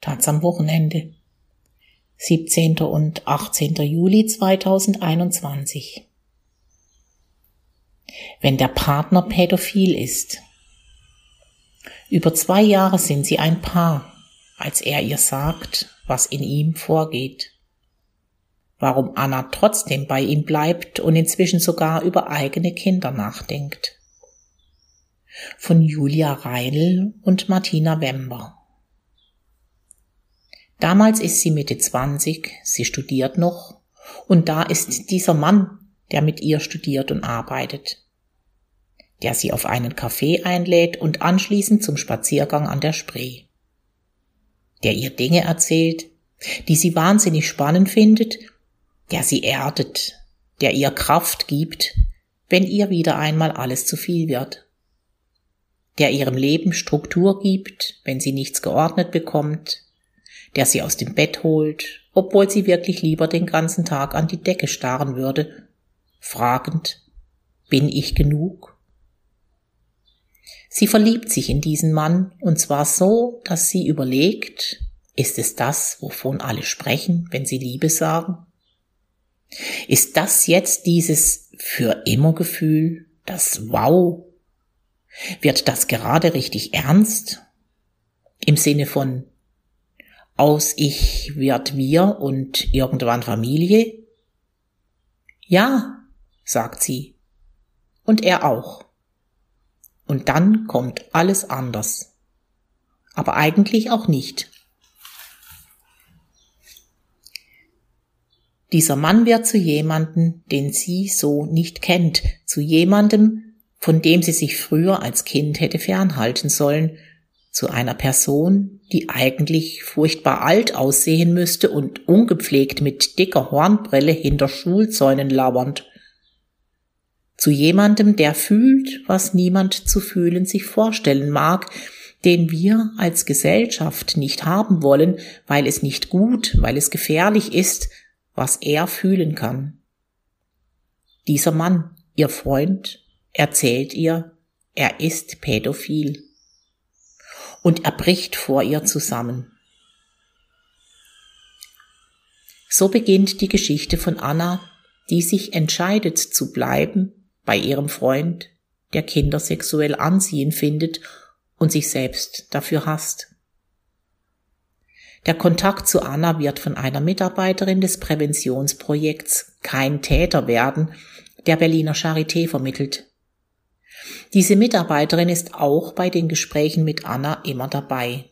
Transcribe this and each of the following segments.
Taz am Wochenende. 17. und 18. Juli 2021. Wenn der Partner pädophil ist. Über zwei Jahre sind sie ein Paar, als er ihr sagt, was in ihm vorgeht. Warum Anna trotzdem bei ihm bleibt und inzwischen sogar über eigene Kinder nachdenkt. Von Julia Reinl und Martina Wember. Damals ist sie Mitte 20, sie studiert noch. Und da ist dieser Mann, der mit ihr studiert und arbeitet, der sie auf einen Café einlädt und anschließend zum Spaziergang an der Spree, der ihr Dinge erzählt, die sie wahnsinnig spannend findet, der sie erdet, der ihr Kraft gibt, wenn ihr wieder einmal alles zu viel wird, der ihrem Leben Struktur gibt, wenn sie nichts geordnet bekommt, der sie aus dem Bett holt, obwohl sie wirklich lieber den ganzen Tag an die Decke starren würde, fragend, bin ich genug? Sie verliebt sich in diesen Mann, und zwar so, dass sie überlegt, ist es das, wovon alle sprechen, wenn sie Liebe sagen? Ist das jetzt dieses für immer Gefühl, das Wow? Wird das gerade richtig ernst? Im Sinne von aus ich wird wir und irgendwann Familie? Ja, sagt sie. Und er auch. Und dann kommt alles anders. Aber eigentlich auch nicht. Dieser Mann wird zu jemandem, den sie so nicht kennt, zu jemandem, von dem sie sich früher als Kind hätte fernhalten sollen, zu einer Person, die eigentlich furchtbar alt aussehen müsste und ungepflegt mit dicker Hornbrille hinter Schulzäunen lauernd. Zu jemandem, der fühlt, was niemand zu fühlen sich vorstellen mag, den wir als Gesellschaft nicht haben wollen, weil es nicht gut, weil es gefährlich ist, was er fühlen kann. Dieser Mann, ihr Freund, erzählt ihr, er ist pädophil und er bricht vor ihr zusammen. So beginnt die Geschichte von Anna, die sich entscheidet zu bleiben bei ihrem Freund, der Kinder sexuell anziehen findet und sich selbst dafür hasst. Der Kontakt zu Anna wird von einer Mitarbeiterin des Präventionsprojekts Kein Täter werden der Berliner Charité vermittelt. Diese Mitarbeiterin ist auch bei den Gesprächen mit Anna immer dabei.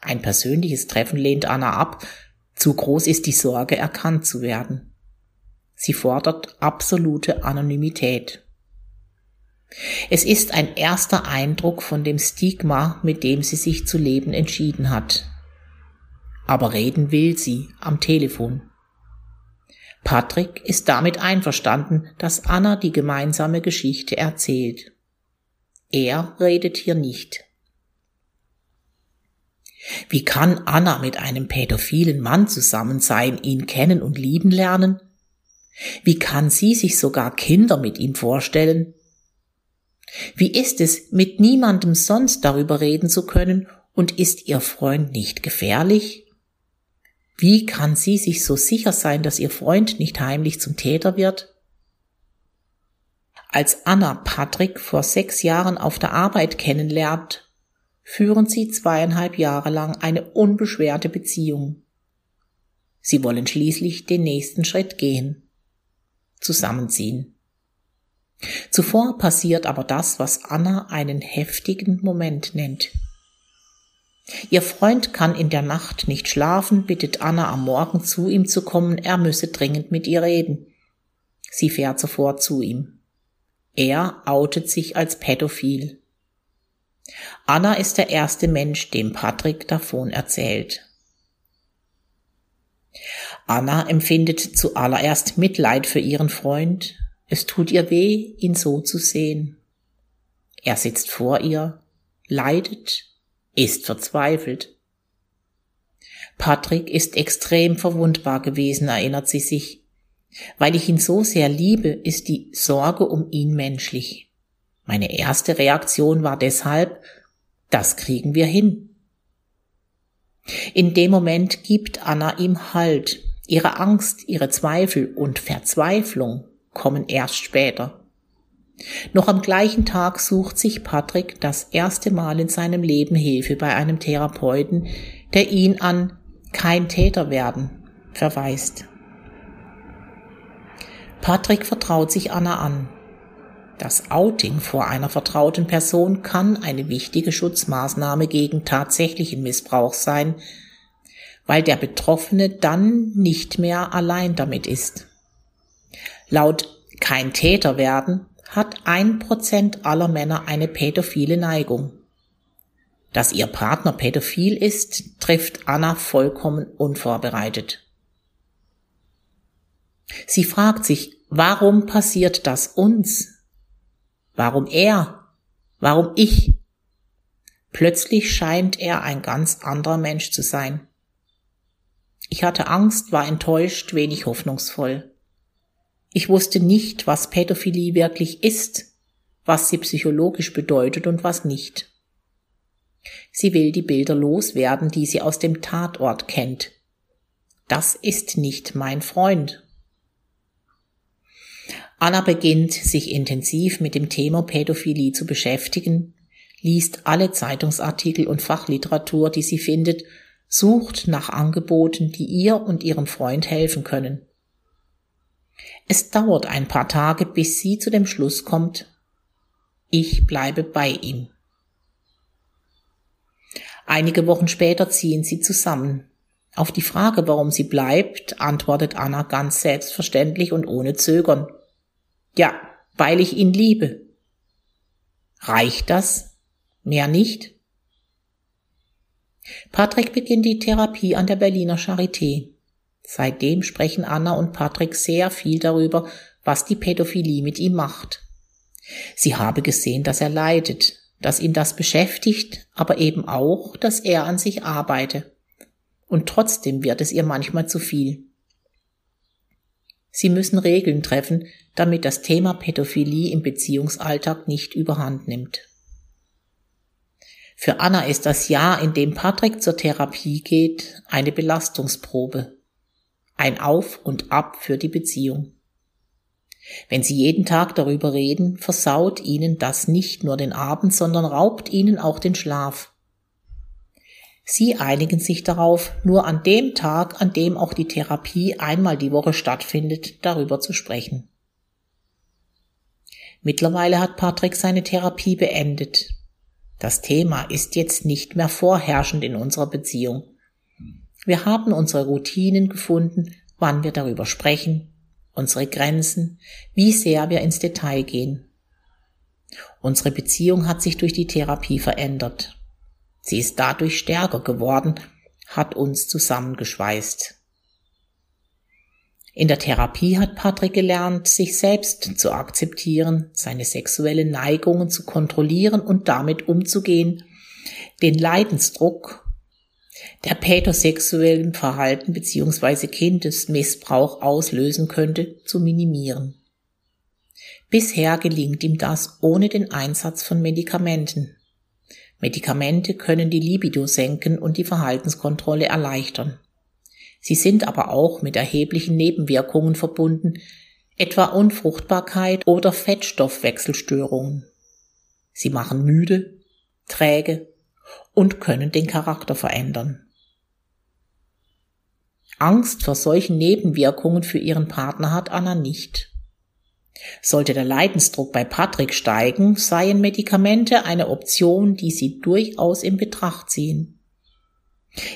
Ein persönliches Treffen lehnt Anna ab, zu groß ist die Sorge, erkannt zu werden. Sie fordert absolute Anonymität. Es ist ein erster Eindruck von dem Stigma, mit dem sie sich zu leben entschieden hat. Aber reden will sie am Telefon. Patrick ist damit einverstanden, dass Anna die gemeinsame Geschichte erzählt. Er redet hier nicht. Wie kann Anna mit einem pädophilen Mann zusammen sein, ihn kennen und lieben lernen? Wie kann sie sich sogar Kinder mit ihm vorstellen? Wie ist es, mit niemandem sonst darüber reden zu können und ist ihr Freund nicht gefährlich? Wie kann sie sich so sicher sein, dass ihr Freund nicht heimlich zum Täter wird? Als Anna Patrick vor sechs Jahren auf der Arbeit kennenlernt, führen sie zweieinhalb Jahre lang eine unbeschwerte Beziehung. Sie wollen schließlich den nächsten Schritt gehen. Zusammenziehen. Zuvor passiert aber das, was Anna einen heftigen Moment nennt. Ihr Freund kann in der Nacht nicht schlafen, bittet Anna am Morgen zu ihm zu kommen, er müsse dringend mit ihr reden. Sie fährt sofort zu ihm. Er outet sich als pädophil. Anna ist der erste Mensch, dem Patrick davon erzählt. Anna empfindet zuallererst Mitleid für ihren Freund. Es tut ihr weh, ihn so zu sehen. Er sitzt vor ihr, leidet, ist verzweifelt. Patrick ist extrem verwundbar gewesen, erinnert sie sich. Weil ich ihn so sehr liebe, ist die Sorge um ihn menschlich. Meine erste Reaktion war deshalb, das kriegen wir hin. In dem Moment gibt Anna ihm Halt. Ihre Angst, ihre Zweifel und Verzweiflung kommen erst später. Noch am gleichen Tag sucht sich Patrick das erste Mal in seinem Leben Hilfe bei einem Therapeuten, der ihn an kein Täter werden verweist. Patrick vertraut sich Anna an. Das Outing vor einer vertrauten Person kann eine wichtige Schutzmaßnahme gegen tatsächlichen Missbrauch sein, weil der Betroffene dann nicht mehr allein damit ist. Laut kein Täter werden hat ein Prozent aller Männer eine pädophile Neigung. Dass ihr Partner pädophil ist, trifft Anna vollkommen unvorbereitet. Sie fragt sich, warum passiert das uns? Warum er? Warum ich? Plötzlich scheint er ein ganz anderer Mensch zu sein. Ich hatte Angst, war enttäuscht, wenig hoffnungsvoll. Ich wusste nicht, was Pädophilie wirklich ist, was sie psychologisch bedeutet und was nicht. Sie will die Bilder loswerden, die sie aus dem Tatort kennt. Das ist nicht mein Freund. Anna beginnt, sich intensiv mit dem Thema Pädophilie zu beschäftigen, liest alle Zeitungsartikel und Fachliteratur, die sie findet, sucht nach Angeboten, die ihr und ihrem Freund helfen können. Es dauert ein paar Tage, bis sie zu dem Schluss kommt, ich bleibe bei ihm. Einige Wochen später ziehen sie zusammen. Auf die Frage, warum sie bleibt, antwortet Anna ganz selbstverständlich und ohne Zögern. Ja, weil ich ihn liebe. Reicht das? Mehr nicht? Patrick beginnt die Therapie an der Berliner Charité. Seitdem sprechen Anna und Patrick sehr viel darüber, was die Pädophilie mit ihm macht. Sie habe gesehen, dass er leidet, dass ihn das beschäftigt, aber eben auch, dass er an sich arbeite. Und trotzdem wird es ihr manchmal zu viel. Sie müssen Regeln treffen, damit das Thema Pädophilie im Beziehungsalltag nicht überhand nimmt. Für Anna ist das Jahr, in dem Patrick zur Therapie geht, eine Belastungsprobe. Ein Auf und Ab für die Beziehung. Wenn Sie jeden Tag darüber reden, versaut Ihnen das nicht nur den Abend, sondern raubt Ihnen auch den Schlaf. Sie einigen sich darauf, nur an dem Tag, an dem auch die Therapie einmal die Woche stattfindet, darüber zu sprechen. Mittlerweile hat Patrick seine Therapie beendet. Das Thema ist jetzt nicht mehr vorherrschend in unserer Beziehung. Wir haben unsere Routinen gefunden, wann wir darüber sprechen, unsere Grenzen, wie sehr wir ins Detail gehen. Unsere Beziehung hat sich durch die Therapie verändert. Sie ist dadurch stärker geworden, hat uns zusammengeschweißt. In der Therapie hat Patrick gelernt, sich selbst zu akzeptieren, seine sexuellen Neigungen zu kontrollieren und damit umzugehen, den Leidensdruck der pädosexuellen Verhalten bzw. Kindesmissbrauch auslösen könnte, zu minimieren. Bisher gelingt ihm das ohne den Einsatz von Medikamenten. Medikamente können die Libido senken und die Verhaltenskontrolle erleichtern. Sie sind aber auch mit erheblichen Nebenwirkungen verbunden, etwa Unfruchtbarkeit oder Fettstoffwechselstörungen. Sie machen müde, träge und können den Charakter verändern. Angst vor solchen Nebenwirkungen für ihren Partner hat Anna nicht. Sollte der Leidensdruck bei Patrick steigen, seien Medikamente eine Option, die sie durchaus in Betracht ziehen.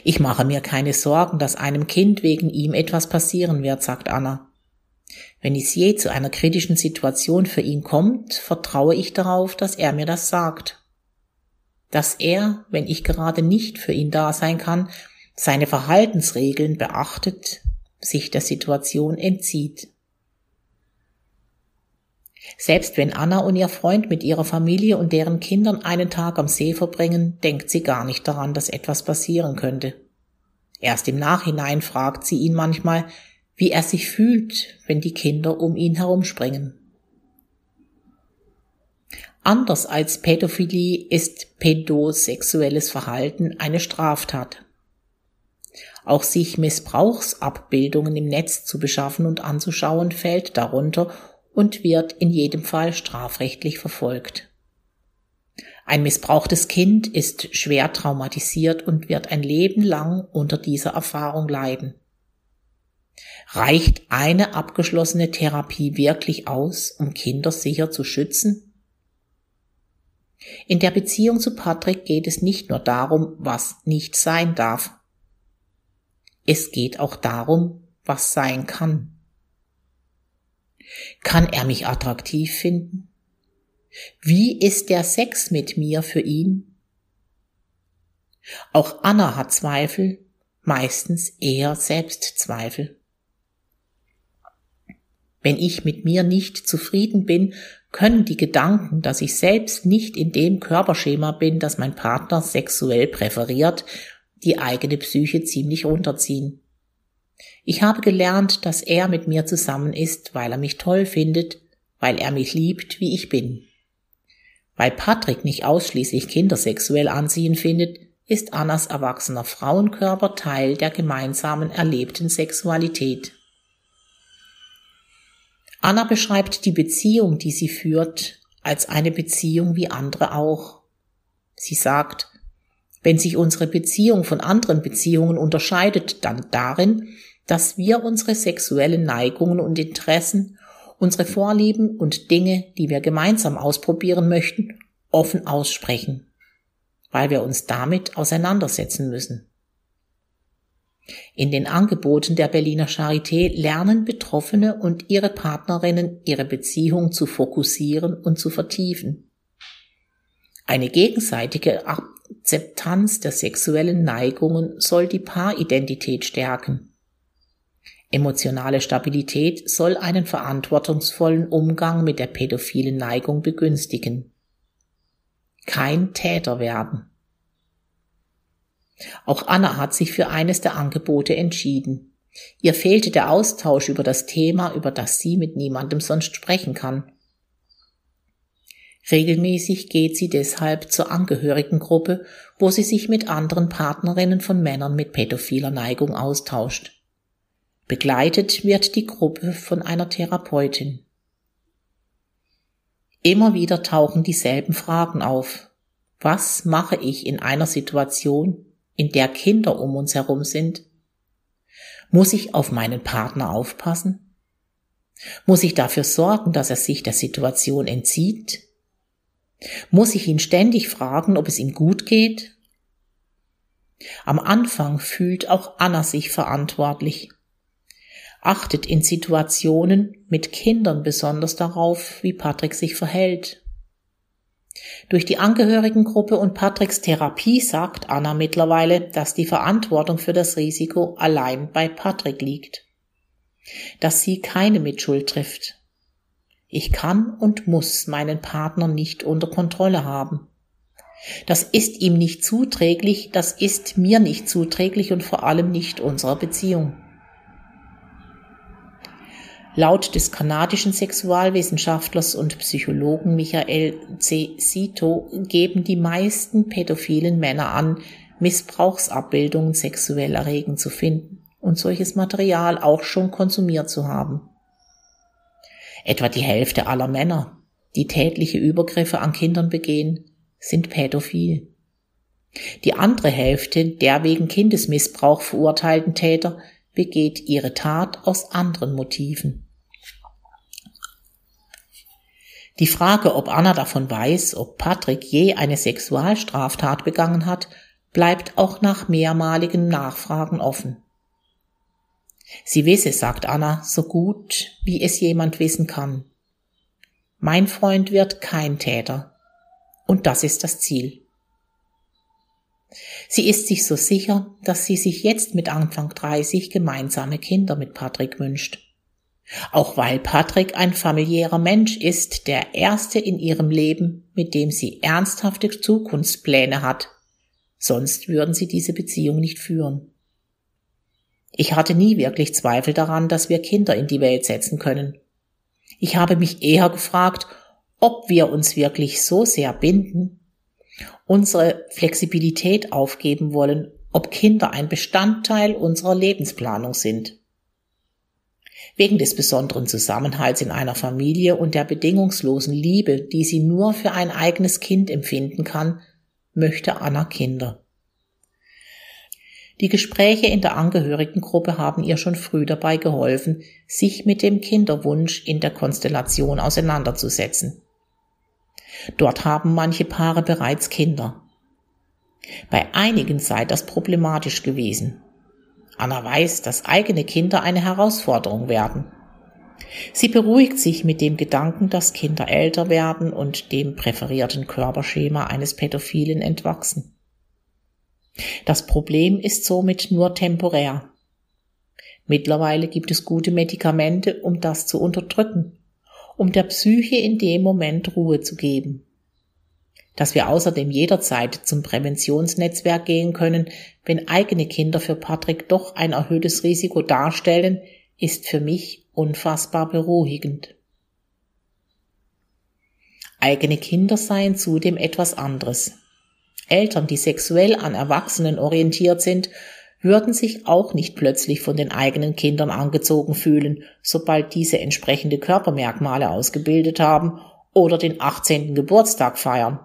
Ich mache mir keine Sorgen, dass einem Kind wegen ihm etwas passieren wird, sagt Anna. Wenn es je zu einer kritischen Situation für ihn kommt, vertraue ich darauf, dass er mir das sagt. Dass er, wenn ich gerade nicht für ihn da sein kann, seine Verhaltensregeln beachtet, sich der Situation entzieht. Selbst wenn Anna und ihr Freund mit ihrer Familie und deren Kindern einen Tag am See verbringen, denkt sie gar nicht daran, dass etwas passieren könnte. Erst im Nachhinein fragt sie ihn manchmal, wie er sich fühlt, wenn die Kinder um ihn herumspringen. Anders als Pädophilie ist pädosexuelles Verhalten eine Straftat. Auch sich Missbrauchsabbildungen im Netz zu beschaffen und anzuschauen fällt darunter und wird in jedem Fall strafrechtlich verfolgt. Ein missbrauchtes Kind ist schwer traumatisiert und wird ein Leben lang unter dieser Erfahrung leiden. Reicht eine abgeschlossene Therapie wirklich aus, um Kinder sicher zu schützen? In der Beziehung zu Patrick geht es nicht nur darum, was nicht sein darf. Es geht auch darum, was sein kann. Kann er mich attraktiv finden? Wie ist der Sex mit mir für ihn? Auch Anna hat Zweifel, meistens eher Selbstzweifel. Wenn ich mit mir nicht zufrieden bin, können die Gedanken, dass ich selbst nicht in dem Körperschema bin, das mein Partner sexuell präferiert, die eigene Psyche ziemlich runterziehen. Ich habe gelernt, dass er mit mir zusammen ist, weil er mich toll findet, weil er mich liebt, wie ich bin. Weil Patrick nicht ausschließlich Kinder sexuell anziehen findet, ist Annas erwachsener Frauenkörper Teil der gemeinsamen erlebten Sexualität. Anna beschreibt die Beziehung, die sie führt, als eine Beziehung wie andere auch. Sie sagt, wenn sich unsere Beziehung von anderen Beziehungen unterscheidet, dann darin, dass wir unsere sexuellen Neigungen und Interessen, unsere Vorlieben und Dinge, die wir gemeinsam ausprobieren möchten, offen aussprechen, weil wir uns damit auseinandersetzen müssen. In den Angeboten der Berliner Charité lernen Betroffene und ihre Partnerinnen ihre Beziehung zu fokussieren und zu vertiefen. Eine gegenseitige Akzeptanz der sexuellen Neigungen soll die Paaridentität stärken. Emotionale Stabilität soll einen verantwortungsvollen Umgang mit der pädophilen Neigung begünstigen. Kein Täter werden. Auch Anna hat sich für eines der Angebote entschieden. Ihr fehlte der Austausch über das Thema, über das sie mit niemandem sonst sprechen kann. Regelmäßig geht sie deshalb zur Angehörigengruppe, wo sie sich mit anderen Partnerinnen von Männern mit pädophiler Neigung austauscht. Begleitet wird die Gruppe von einer Therapeutin. Immer wieder tauchen dieselben Fragen auf. Was mache ich in einer Situation, in der Kinder um uns herum sind? Muss ich auf meinen Partner aufpassen? Muss ich dafür sorgen, dass er sich der Situation entzieht? Muss ich ihn ständig fragen, ob es ihm gut geht? Am Anfang fühlt auch Anna sich verantwortlich, achtet in Situationen mit Kindern besonders darauf, wie Patrick sich verhält durch die Angehörigengruppe und Patricks Therapie sagt Anna mittlerweile, dass die Verantwortung für das Risiko allein bei Patrick liegt. Dass sie keine Mitschuld trifft. Ich kann und muss meinen Partner nicht unter Kontrolle haben. Das ist ihm nicht zuträglich, das ist mir nicht zuträglich und vor allem nicht unserer Beziehung. Laut des kanadischen Sexualwissenschaftlers und Psychologen Michael C. Sito geben die meisten pädophilen Männer an, Missbrauchsabbildungen sexuell erregend zu finden und solches Material auch schon konsumiert zu haben. Etwa die Hälfte aller Männer, die tätliche Übergriffe an Kindern begehen, sind pädophil. Die andere Hälfte der wegen Kindesmissbrauch verurteilten Täter begeht ihre Tat aus anderen Motiven. Die Frage, ob Anna davon weiß, ob Patrick je eine Sexualstraftat begangen hat, bleibt auch nach mehrmaligen Nachfragen offen. Sie wisse, sagt Anna, so gut, wie es jemand wissen kann. Mein Freund wird kein Täter. Und das ist das Ziel. Sie ist sich so sicher, dass sie sich jetzt mit Anfang 30 gemeinsame Kinder mit Patrick wünscht. Auch weil Patrick ein familiärer Mensch ist, der erste in ihrem Leben, mit dem sie ernsthafte Zukunftspläne hat. Sonst würden sie diese Beziehung nicht führen. Ich hatte nie wirklich Zweifel daran, dass wir Kinder in die Welt setzen können. Ich habe mich eher gefragt, ob wir uns wirklich so sehr binden, unsere Flexibilität aufgeben wollen ob Kinder ein Bestandteil unserer Lebensplanung sind. Wegen des besonderen Zusammenhalts in einer Familie und der bedingungslosen Liebe, die sie nur für ein eigenes Kind empfinden kann, möchte Anna Kinder. Die Gespräche in der Angehörigengruppe haben ihr schon früh dabei geholfen, sich mit dem Kinderwunsch in der Konstellation auseinanderzusetzen. Dort haben manche Paare bereits Kinder. Bei einigen sei das problematisch gewesen. Anna weiß, dass eigene Kinder eine Herausforderung werden. Sie beruhigt sich mit dem Gedanken, dass Kinder älter werden und dem präferierten Körperschema eines Pädophilen entwachsen. Das Problem ist somit nur temporär. Mittlerweile gibt es gute Medikamente, um das zu unterdrücken, um der Psyche in dem Moment Ruhe zu geben dass wir außerdem jederzeit zum Präventionsnetzwerk gehen können, wenn eigene Kinder für Patrick doch ein erhöhtes Risiko darstellen, ist für mich unfassbar beruhigend. Eigene Kinder seien zudem etwas anderes. Eltern, die sexuell an Erwachsenen orientiert sind, würden sich auch nicht plötzlich von den eigenen Kindern angezogen fühlen, sobald diese entsprechende Körpermerkmale ausgebildet haben oder den 18. Geburtstag feiern.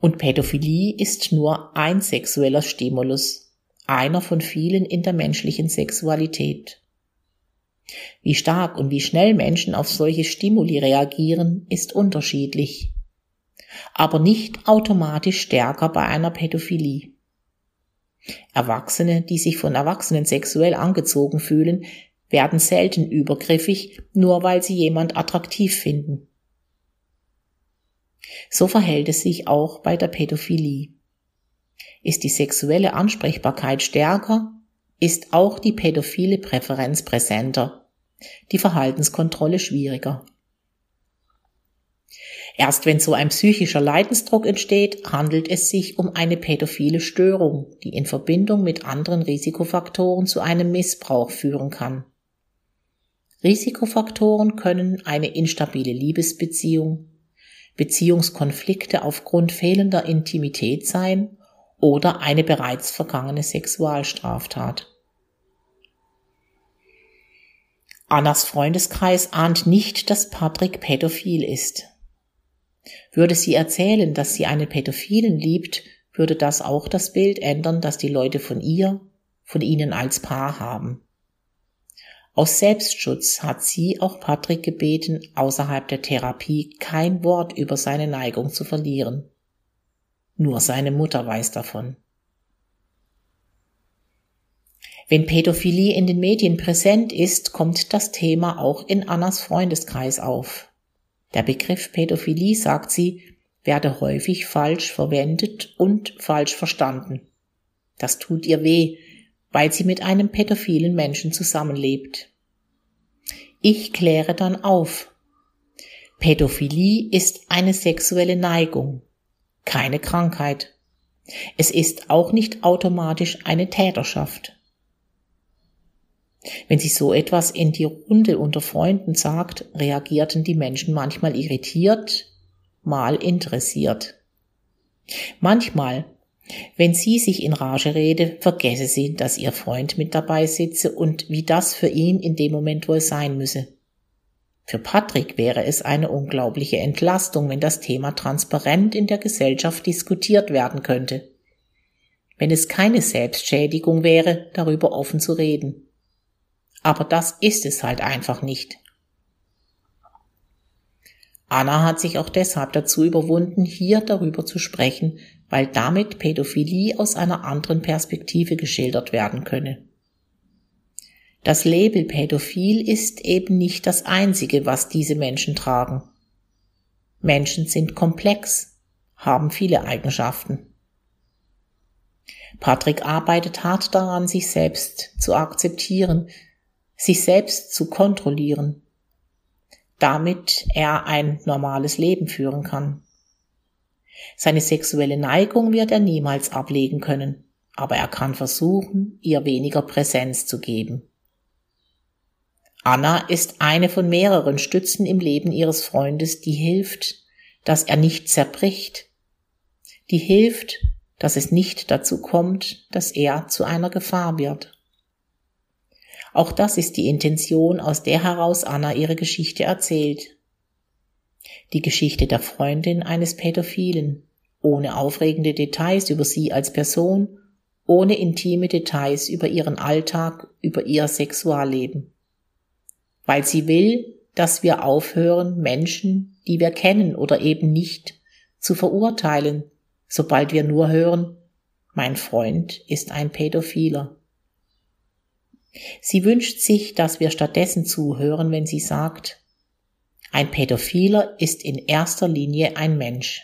Und Pädophilie ist nur ein sexueller Stimulus, einer von vielen in der menschlichen Sexualität. Wie stark und wie schnell Menschen auf solche Stimuli reagieren, ist unterschiedlich, aber nicht automatisch stärker bei einer Pädophilie. Erwachsene, die sich von Erwachsenen sexuell angezogen fühlen, werden selten übergriffig, nur weil sie jemand attraktiv finden. So verhält es sich auch bei der Pädophilie. Ist die sexuelle Ansprechbarkeit stärker, ist auch die pädophile Präferenz präsenter, die Verhaltenskontrolle schwieriger. Erst wenn so ein psychischer Leidensdruck entsteht, handelt es sich um eine pädophile Störung, die in Verbindung mit anderen Risikofaktoren zu einem Missbrauch führen kann. Risikofaktoren können eine instabile Liebesbeziehung, Beziehungskonflikte aufgrund fehlender Intimität sein oder eine bereits vergangene Sexualstraftat. Annas Freundeskreis ahnt nicht, dass Patrick pädophil ist. Würde sie erzählen, dass sie einen Pädophilen liebt, würde das auch das Bild ändern, das die Leute von ihr, von ihnen als Paar haben. Aus Selbstschutz hat sie auch Patrick gebeten, außerhalb der Therapie kein Wort über seine Neigung zu verlieren. Nur seine Mutter weiß davon. Wenn Pädophilie in den Medien präsent ist, kommt das Thema auch in Annas Freundeskreis auf. Der Begriff Pädophilie, sagt sie, werde häufig falsch verwendet und falsch verstanden. Das tut ihr weh, weil sie mit einem pädophilen Menschen zusammenlebt. Ich kläre dann auf. Pädophilie ist eine sexuelle Neigung, keine Krankheit. Es ist auch nicht automatisch eine Täterschaft. Wenn sie so etwas in die Runde unter Freunden sagt, reagierten die Menschen manchmal irritiert, mal interessiert. Manchmal wenn sie sich in Rage rede, vergesse sie, dass ihr Freund mit dabei sitze und wie das für ihn in dem Moment wohl sein müsse. Für Patrick wäre es eine unglaubliche Entlastung, wenn das Thema transparent in der Gesellschaft diskutiert werden könnte. Wenn es keine Selbstschädigung wäre, darüber offen zu reden. Aber das ist es halt einfach nicht. Anna hat sich auch deshalb dazu überwunden, hier darüber zu sprechen, weil damit Pädophilie aus einer anderen Perspektive geschildert werden könne. Das Label Pädophil ist eben nicht das einzige, was diese Menschen tragen. Menschen sind komplex, haben viele Eigenschaften. Patrick arbeitet hart daran, sich selbst zu akzeptieren, sich selbst zu kontrollieren, damit er ein normales Leben führen kann. Seine sexuelle Neigung wird er niemals ablegen können, aber er kann versuchen, ihr weniger Präsenz zu geben. Anna ist eine von mehreren Stützen im Leben ihres Freundes, die hilft, dass er nicht zerbricht, die hilft, dass es nicht dazu kommt, dass er zu einer Gefahr wird. Auch das ist die Intention, aus der heraus Anna ihre Geschichte erzählt. Die Geschichte der Freundin eines Pädophilen, ohne aufregende Details über sie als Person, ohne intime Details über ihren Alltag, über ihr Sexualleben. Weil sie will, dass wir aufhören, Menschen, die wir kennen oder eben nicht, zu verurteilen, sobald wir nur hören, mein Freund ist ein Pädophiler. Sie wünscht sich, dass wir stattdessen zuhören, wenn sie sagt, ein Pädophiler ist in erster Linie ein Mensch.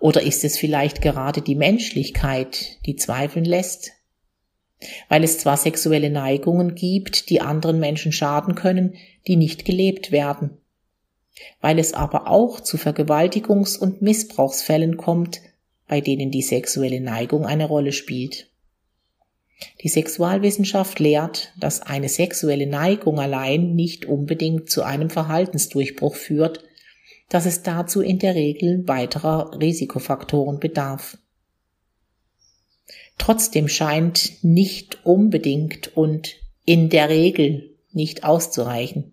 Oder ist es vielleicht gerade die Menschlichkeit, die zweifeln lässt? Weil es zwar sexuelle Neigungen gibt, die anderen Menschen schaden können, die nicht gelebt werden. Weil es aber auch zu Vergewaltigungs- und Missbrauchsfällen kommt, bei denen die sexuelle Neigung eine Rolle spielt. Die Sexualwissenschaft lehrt, dass eine sexuelle Neigung allein nicht unbedingt zu einem Verhaltensdurchbruch führt, dass es dazu in der Regel weiterer Risikofaktoren bedarf. Trotzdem scheint nicht unbedingt und in der Regel nicht auszureichen.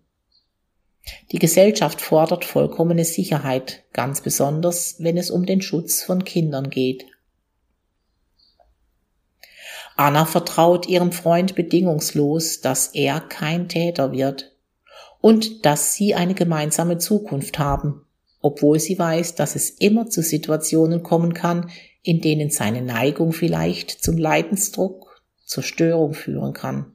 Die Gesellschaft fordert vollkommene Sicherheit, ganz besonders wenn es um den Schutz von Kindern geht. Anna vertraut ihrem Freund bedingungslos, dass er kein Täter wird und dass sie eine gemeinsame Zukunft haben, obwohl sie weiß, dass es immer zu Situationen kommen kann, in denen seine Neigung vielleicht zum Leidensdruck, zur Störung führen kann.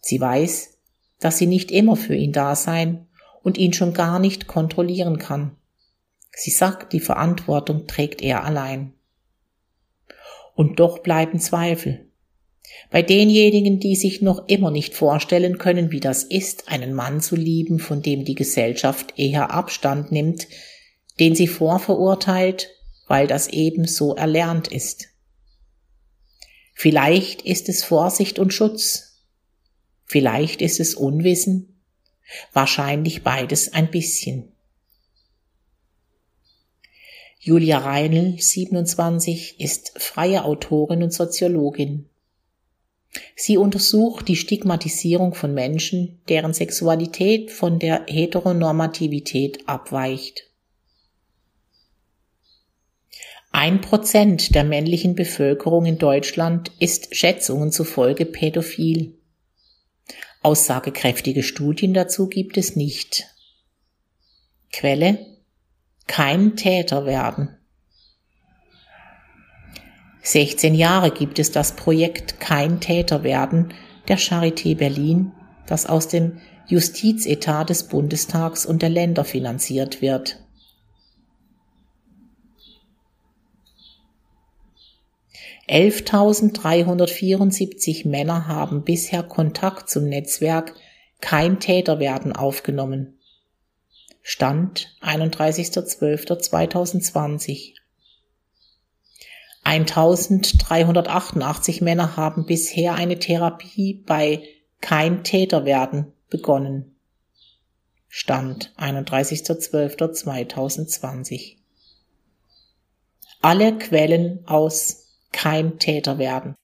Sie weiß, dass sie nicht immer für ihn da sein und ihn schon gar nicht kontrollieren kann. Sie sagt, die Verantwortung trägt er allein. Und doch bleiben Zweifel. Bei denjenigen, die sich noch immer nicht vorstellen können, wie das ist, einen Mann zu lieben, von dem die Gesellschaft eher Abstand nimmt, den sie vorverurteilt, weil das eben so erlernt ist. Vielleicht ist es Vorsicht und Schutz. Vielleicht ist es Unwissen. Wahrscheinlich beides ein bisschen. Julia Reinl, 27, ist freie Autorin und Soziologin. Sie untersucht die Stigmatisierung von Menschen, deren Sexualität von der Heteronormativität abweicht. Ein Prozent der männlichen Bevölkerung in Deutschland ist Schätzungen zufolge pädophil. Aussagekräftige Studien dazu gibt es nicht. Quelle kein Täter werden. 16 Jahre gibt es das Projekt Kein Täter werden der Charité Berlin, das aus dem Justizetat des Bundestags und der Länder finanziert wird. Elftausenddreihundertvierundsiebzig Männer haben bisher Kontakt zum Netzwerk Kein Täter werden aufgenommen. Stand 31.12.2020. 1388 Männer haben bisher eine Therapie bei Kein Täter werden begonnen. Stand 31.12.2020. Alle Quellen aus Kein Täter werden.